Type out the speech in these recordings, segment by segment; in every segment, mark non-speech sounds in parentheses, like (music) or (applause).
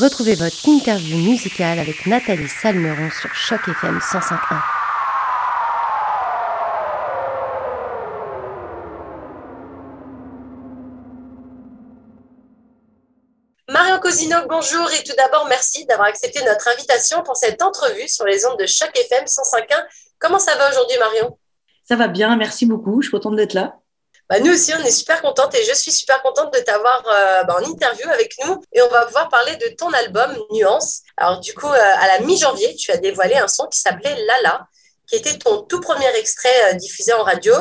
Retrouvez votre interview musicale avec Nathalie Salmeron sur Choc FM 105.1. Marion Cosino, bonjour et tout d'abord merci d'avoir accepté notre invitation pour cette entrevue sur les ondes de Choc FM 105.1. Comment ça va aujourd'hui Marion? Ça va bien, merci beaucoup, je suis contente d'être là. Bah, nous aussi, on est super contente et je suis super contente de t'avoir euh, bah, en interview avec nous et on va pouvoir parler de ton album Nuance. Alors du coup, euh, à la mi-janvier, tu as dévoilé un son qui s'appelait Lala, qui était ton tout premier extrait euh, diffusé en radio.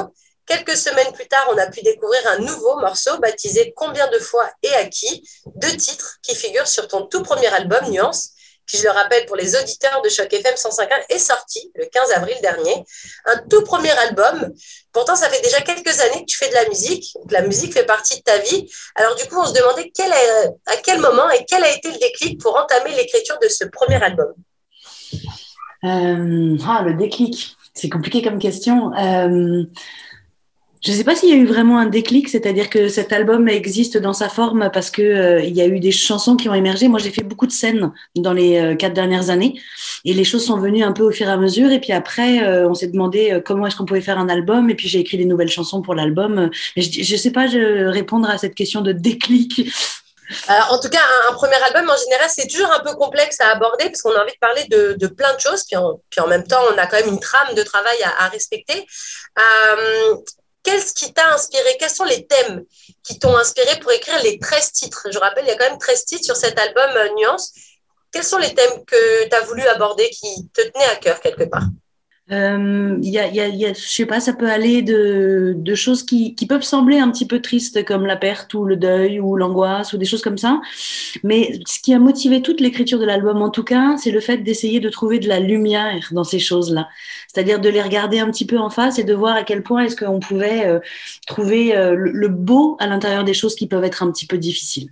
Quelques semaines plus tard, on a pu découvrir un nouveau morceau baptisé Combien de fois et à qui? Deux titres qui figurent sur ton tout premier album Nuance qui, je le rappelle pour les auditeurs de Choc FM 105.1, est sorti le 15 avril dernier. Un tout premier album. Pourtant, ça fait déjà quelques années que tu fais de la musique. la musique fait partie de ta vie. Alors, du coup, on se demandait à quel moment et quel a été le déclic pour entamer l'écriture de ce premier album? Euh, Ah, le déclic. C'est compliqué comme question. Euh, je ne sais pas s'il y a eu vraiment un déclic, c'est-à-dire que cet album existe dans sa forme parce que euh, il y a eu des chansons qui ont émergé. Moi, j'ai fait beaucoup de scènes dans les euh, quatre dernières années et les choses sont venues un peu au fur et à mesure. Et puis après, euh, on s'est demandé comment est-ce qu'on pouvait faire un album. Et puis j'ai écrit des nouvelles chansons pour l'album. Je ne sais pas répondre à cette question de déclic. en tout cas, un, premier album, en général, c'est toujours un peu complexe à aborder parce qu'on a envie de parler de, plein de choses. Puis, en même temps, on a quand même une trame de travail à, respecter. Qu'est-ce qui t'a inspiré? Quels sont les thèmes qui t'ont inspiré pour écrire les 13 titres? Je rappelle, il y a quand même 13 titres sur cet album euh, Nuance. Quels sont les thèmes que tu as voulu aborder qui te tenaient à cœur quelque part? Euh, y a, y a, y a, je sais pas, ça peut aller de, de choses qui, qui, peuvent sembler un petit peu tristes, comme la perte ou le deuil ou l'angoisse ou des choses comme ça. Mais ce qui a motivé toute l'écriture de l'album, en tout cas, c'est le fait d'essayer de trouver de la lumière dans ces choses-là. C'est-à-dire de les regarder un petit peu en face et de voir à quel point est-ce qu'on pouvait euh, trouver euh, le beau à l'intérieur des choses qui peuvent être un petit peu difficiles.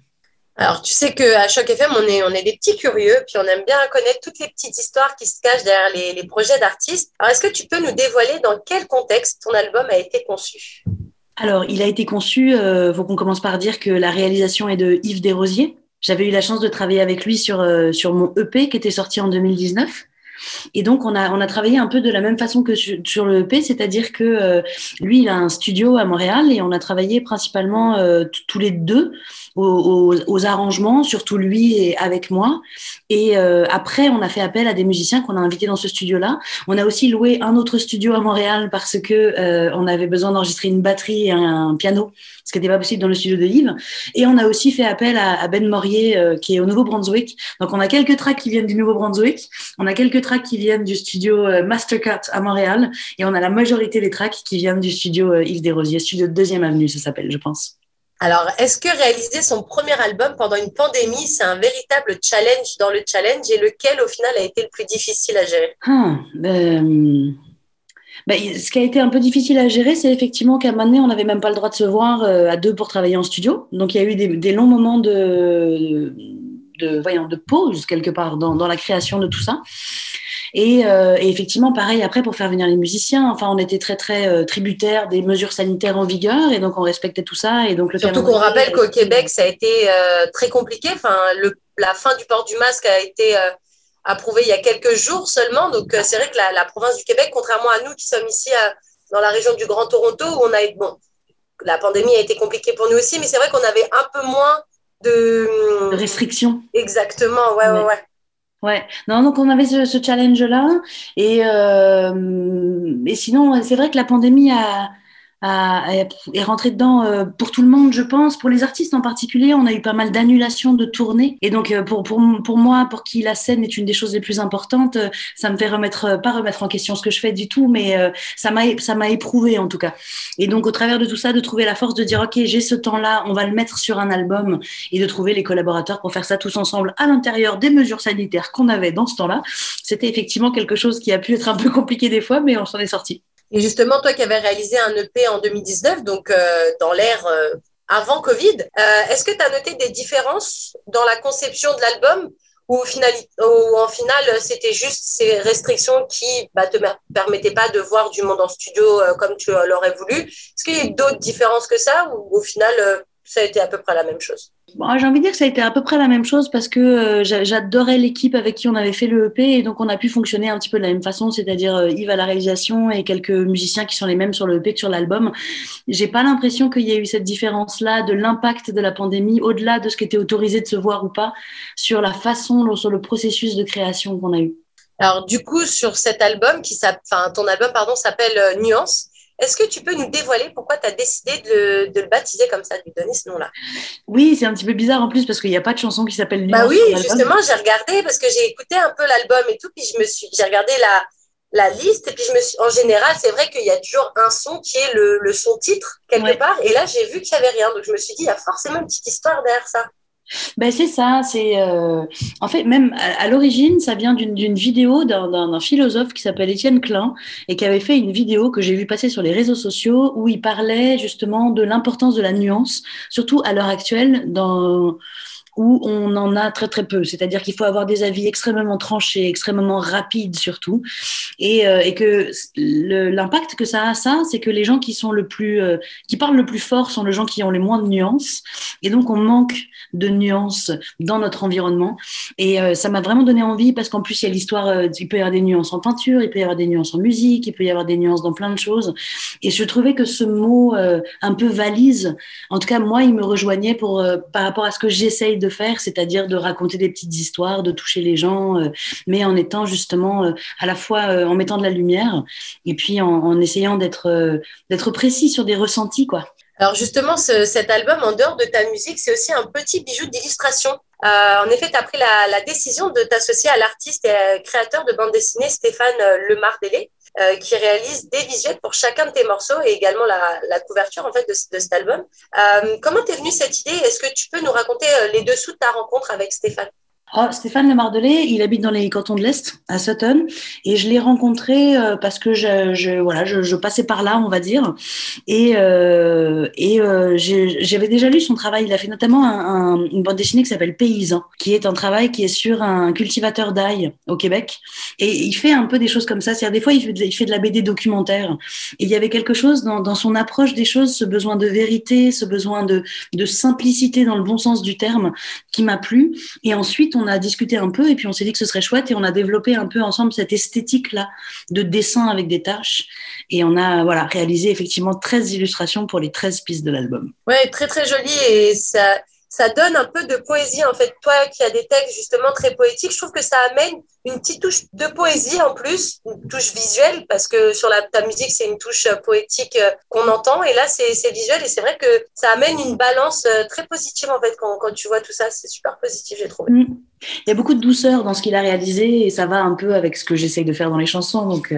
Alors, tu sais qu'à Choc FM, on est, on est des petits curieux, puis on aime bien connaître toutes les petites histoires qui se cachent derrière les, projets d'artistes. Alors, est-ce que tu peux nous dévoiler dans quel contexte ton album a été conçu? Alors, il a été conçu, il euh, faut qu'on commence par dire que la réalisation est de Yves Desrosiers. J'avais eu la chance de travailler avec lui sur, euh, sur mon EP qui était sorti en 2019. Et donc, on a, on a travaillé un peu de la même façon que sur, le EP, c'est-à-dire que euh, lui, il a un studio à Montréal et on a travaillé principalement tous les deux aux, arrangements, surtout lui et avec moi. Et euh, après, on a fait appel à des musiciens qu'on a invités dans ce studio-là. On a aussi loué un autre studio à Montréal parce que euh, on avait besoin d'enregistrer une batterie et un, piano, ce qui n'était pas possible dans le studio de Yves. Et on a aussi fait appel à, Ben Morier, euh, qui est au Nouveau-Brunswick. Donc, on a quelques tracks qui viennent du Nouveau-Brunswick. On a quelques qui viennent du studio Mastercut à Montréal. Et on a la majorité des tracks qui viennent du studio Yves Desrosiers, studio Deuxième Avenue, ça s'appelle, je pense. Alors, est-ce que réaliser son premier album pendant une pandémie, c'est un véritable challenge dans le challenge et lequel, au final, a été le plus difficile à gérer? Ah, ben, ben, Ce qui a été un peu difficile à gérer, c'est effectivement qu'à un moment donné, on n'avait même pas le droit de se voir euh, à deux pour travailler en studio. Donc, il y a eu des, longs moments de, de, voyons, de pause, quelque part, dans, dans la création de tout ça. Euh, et, effectivement, pareil, après, pour faire venir les musiciens, enfin, on était très, très euh, tributaires des mesures sanitaires en vigueur et donc on respectait tout ça. Et donc, le Surtout qu'on rappelle qu'au Québec, ça a été euh, très compliqué. Enfin, le, la fin du port du masque a été approuvée il y a quelques jours seulement. Donc, c'est vrai que la, la, province du Québec, contrairement à nous qui sommes ici dans la région du Grand Toronto, où on a bon, la pandémie a été compliquée pour nous aussi, mais c'est vrai qu'on avait un peu moins de, de restrictions. Exactement, ouais, ouais, ouais. Ouais, non, donc on avait ce, ce challenge-là. Et, euh, et sinon, c'est vrai que la pandémie a, est rentré dedans euh, pour tout le monde, je pense. Pour les artistes en particulier, on a eu pas mal d'annulations de tournées. Et donc, euh, pour, pour, pour moi, pour qui la scène est une des choses les plus importantes, euh, ça me fait remettre, pas remettre en question ce que je fais du tout, mais m'a ça m'a éprouvé en tout cas. Et donc, au travers de tout ça, de trouver la force de dire, OK, j'ai ce temps-là, on va le mettre sur un album et de trouver les collaborateurs pour faire ça tous ensemble à l'intérieur des mesures sanitaires qu'on avait dans ce temps-là. C'était effectivement quelque chose qui a pu être un peu compliqué des fois, mais on s'en est sorti. Et justement, toi qui avais réalisé un EP en 2019, donc euh, dans l'ère euh, avant Covid, euh, est-ce que tu as noté des différences dans la conception de l'album ou, en final, c'était juste ces restrictions qui ne bah, te permettaient pas de voir du monde en studio comme tu l'aurais voulu? Est-ce qu'il y a d'autres différences que ça ou au final, ça a été à peu près la même chose bon, J'ai envie de dire que ça a été à peu près la même chose parce que euh, j'adorais l'équipe avec qui on avait fait le EP et donc on a pu fonctionner un petit peu de la même façon, c'est-à-dire euh, Yves à la réalisation et quelques musiciens qui sont les mêmes sur le EP que sur l'album. J'ai pas l'impression qu'il y a eu cette différence-là de l'impact de la pandémie au-delà de ce qui était autorisé de se voir ou pas sur la façon, sur le processus de création qu'on a eu. Alors du coup, sur cet album, qui enfin ton album pardon s'appelle euh, Nuance, est-ce que tu peux nous dévoiler pourquoi tu as décidé de, le baptiser comme ça, de lui donner ce nom-là? Oui, c'est un petit peu bizarre en plus parce qu'il n'y a pas de chanson qui s'appelle. Bah oui, justement, j'ai regardé parce que j'ai écouté un peu l'album et tout, puis je me suis, j'ai regardé la, la liste et puis je me suis, en général, c'est vrai qu'il y a toujours un son qui est le, son titre quelque part et là j'ai vu qu'il n'y avait rien, donc je me suis dit il y a forcément une petite histoire derrière ça. Ben c'est ça, c'est euh, en fait même à, l'origine ça vient d'une vidéo d'un philosophe qui s'appelle Étienne Klein et qui avait fait une vidéo que j'ai vu passer sur les réseaux sociaux où il parlait justement de l'importance de la nuance, surtout à l'heure actuelle dans où on en a très très peu. C'est-à-dire qu'il faut avoir des avis extrêmement tranchés, extrêmement rapides surtout, et, euh, et que l'impact que ça a, ça, c'est que les gens qui sont le plus, euh, qui parlent le plus fort sont les gens qui ont les moins de nuances, et donc on manque de nuances dans notre environnement. Et euh, ça m'a vraiment donné envie parce qu'en plus il y a l'histoire, il peut y avoir des nuances en peinture, il peut y avoir des nuances en musique, il peut y avoir des nuances dans plein de choses. Et je trouvais que ce mot un peu valise, en tout cas moi, il me rejoignait pour par rapport à ce que j'essaye de faire, c'est-à-dire de raconter des petites histoires, de toucher les gens, euh, mais en étant justement euh, à la fois euh, en mettant de la lumière et puis en, essayant d'être d'être précis sur des ressentis, quoi. Alors justement, cet album, en dehors de ta musique, c'est aussi un petit bijou d'illustration. en effet, tu as pris la, décision de t'associer à l'artiste et créateur de bande dessinée Stéphane Lemardelé. Euh, qui réalise des visuels pour chacun de tes morceaux et également la, couverture en fait de, cet album. Euh, comment t'es venue cette idée? Est-ce que tu peux nous raconter euh, les dessous de ta rencontre avec Stéphane? Oh, Stéphane Lemardelet, il habite dans les cantons de l'Est, à Sutton, et je l'ai rencontré euh, parce que je, je voilà, je, je, passais par là, on va dire, et, euh, et euh, j'avais déjà lu son travail. Il a fait notamment un, une bande dessinée qui s'appelle Paysan, qui est un travail qui est sur un cultivateur d'ail au Québec, et il fait un peu des choses comme ça. C'est-à-dire des fois, il fait, de, la BD documentaire. Et il y avait quelque chose dans, dans son approche des choses, ce besoin de vérité, ce besoin de, de simplicité dans le bon sens du terme, qui m'a plu. Et ensuite, a discuté un peu et puis on s'est dit que ce serait chouette et on a développé un peu ensemble cette esthétique-là de dessin avec des tâches. Et on a voilà, réalisé effectivement 13 illustrations pour les 13 pistes de l'album. Ouais, très très joli et ça, ça donne un peu de poésie en fait. Toi qui as des textes justement très poétiques, je trouve que ça amène une petite touche de poésie en plus, une touche visuelle parce que sur la, ta musique c'est une touche euh, poétique euh, qu'on entend et là c'est visuel et c'est vrai que ça amène une balance euh, très positive en fait quand, quand tu vois tout ça. C'est super positif j'ai trouvé. Mm. Il y a beaucoup de douceur dans ce qu'il a réalisé et ça va un peu avec ce que j'essaye de faire dans les chansons donc.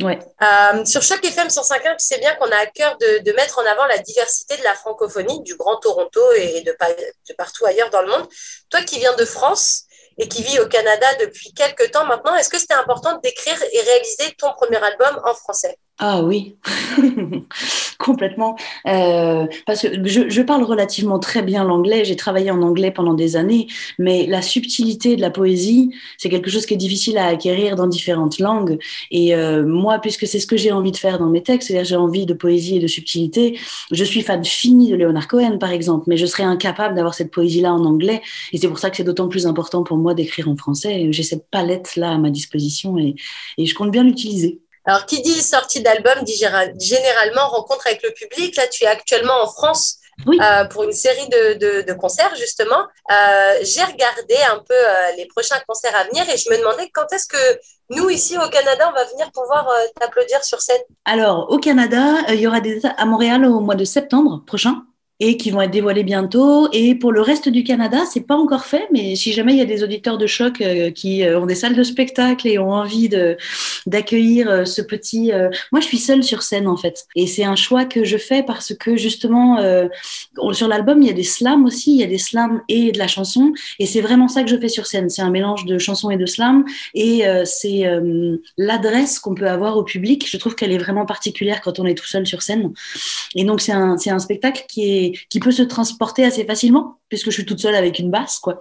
Ouais. Euh, sur chaque FM 105.1, tu sais bien qu'on a à cœur de, de, mettre en avant la diversité de la francophonie, du Grand Toronto et de, de, partout ailleurs dans le monde. Toi qui viens de France et qui vis au Canada depuis quelques temps maintenant, est-ce que c'était important d'écrire et réaliser ton premier album en français? Ah oui, (laughs) complètement. Euh, parce que je, je, parle relativement très bien l'anglais, j'ai travaillé en anglais pendant des années, mais la subtilité de la poésie, c'est quelque chose qui est difficile à acquérir dans différentes langues. Et euh, moi, puisque c'est ce que j'ai envie de faire dans mes textes, c'est-à-dire j'ai envie de poésie et de subtilité, je suis fan fini de Leonard Cohen, par exemple, mais je serais incapable d'avoir cette poésie-là en anglais. Et c'est pour ça que c'est d'autant plus important pour moi d'écrire en français. J'ai cette palette-là à ma disposition et, et je compte bien l'utiliser. Alors, qui dit sortie d'album dit généralement rencontre avec le public. Là, tu es actuellement en France euh, pour une série de, concerts, justement. Euh, j'ai regardé un peu euh, les prochains concerts à venir et je me demandais quand est-ce que nous, ici au Canada, on va venir pouvoir t'applaudir sur scène? Alors, au Canada, il y aura des à Montréal au mois de septembre prochain et qui vont être dévoilés bientôt. Et pour le reste du Canada, c'est pas encore fait, mais si jamais il y a des auditeurs de choc euh, qui euh, ont des salles de spectacle et ont envie de d'accueillir euh, ce petit, moi je suis seule sur scène en fait, et c'est un choix que je fais parce que justement sur l'album il y a des slams aussi, il y a des slams et de la chanson, et c'est vraiment ça que je fais sur scène. C'est un mélange de chansons et de slams, et c'est l'adresse qu'on peut avoir au public. Je trouve qu'elle est vraiment particulière quand on est tout seul sur scène, et donc c'est un c'est un spectacle qui est qui peut se transporter assez facilement puisque je suis toute seule avec une basse quoi.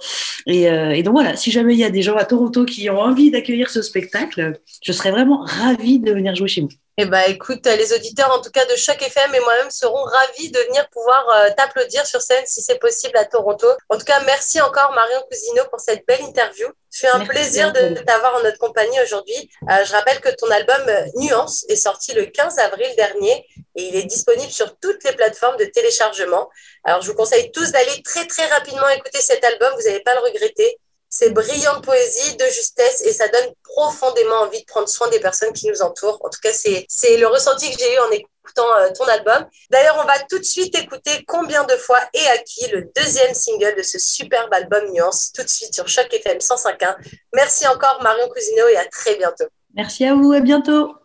Euh, et donc voilà, si jamais il y a des gens à Toronto qui ont envie d'accueillir ce spectacle, je serais vraiment ravie de venir jouer chez vous. Eh ben, écoute, les auditeurs, en tout cas de Choc FM et moi-même, seront ravis de venir pouvoir euh, t'applaudir sur scène si c'est possible à Toronto. En tout cas, merci encore Marion Cousineau pour cette belle interview. C'est un plaisir de t'avoir en notre compagnie aujourd'hui. Euh, je rappelle que ton album euh, Nuance est sorti le 15 avril dernier et il est disponible sur toutes les plateformes de téléchargement. Alors, je vous conseille tous d'aller très, très rapidement écouter cet album. Vous n'allez pas le regretter. C'est brillante poésie, de justesse et ça donne profondément envie de prendre soin des personnes qui nous entourent. En tout cas, c'est le ressenti que j'ai eu en écoutant euh, ton album. D'ailleurs, on va tout de suite écouter Combien de fois et à qui, le deuxième single de ce superbe album Nuance, tout de suite sur Choc FM 105.1. Merci encore Marion Cousineau et à très bientôt. Merci à vous, à bientôt.